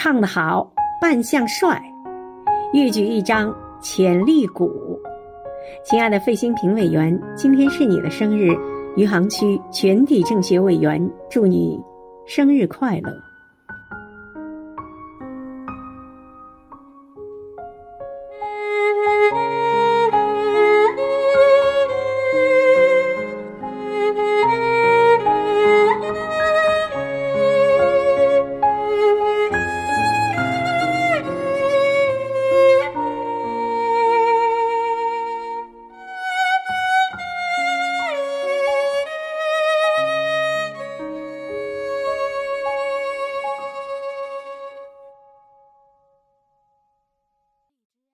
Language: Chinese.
唱得好扮相帅。一举一张潜力股亲爱的费兴平委员今天是你的生日余杭区全体政协委员祝你生日快乐。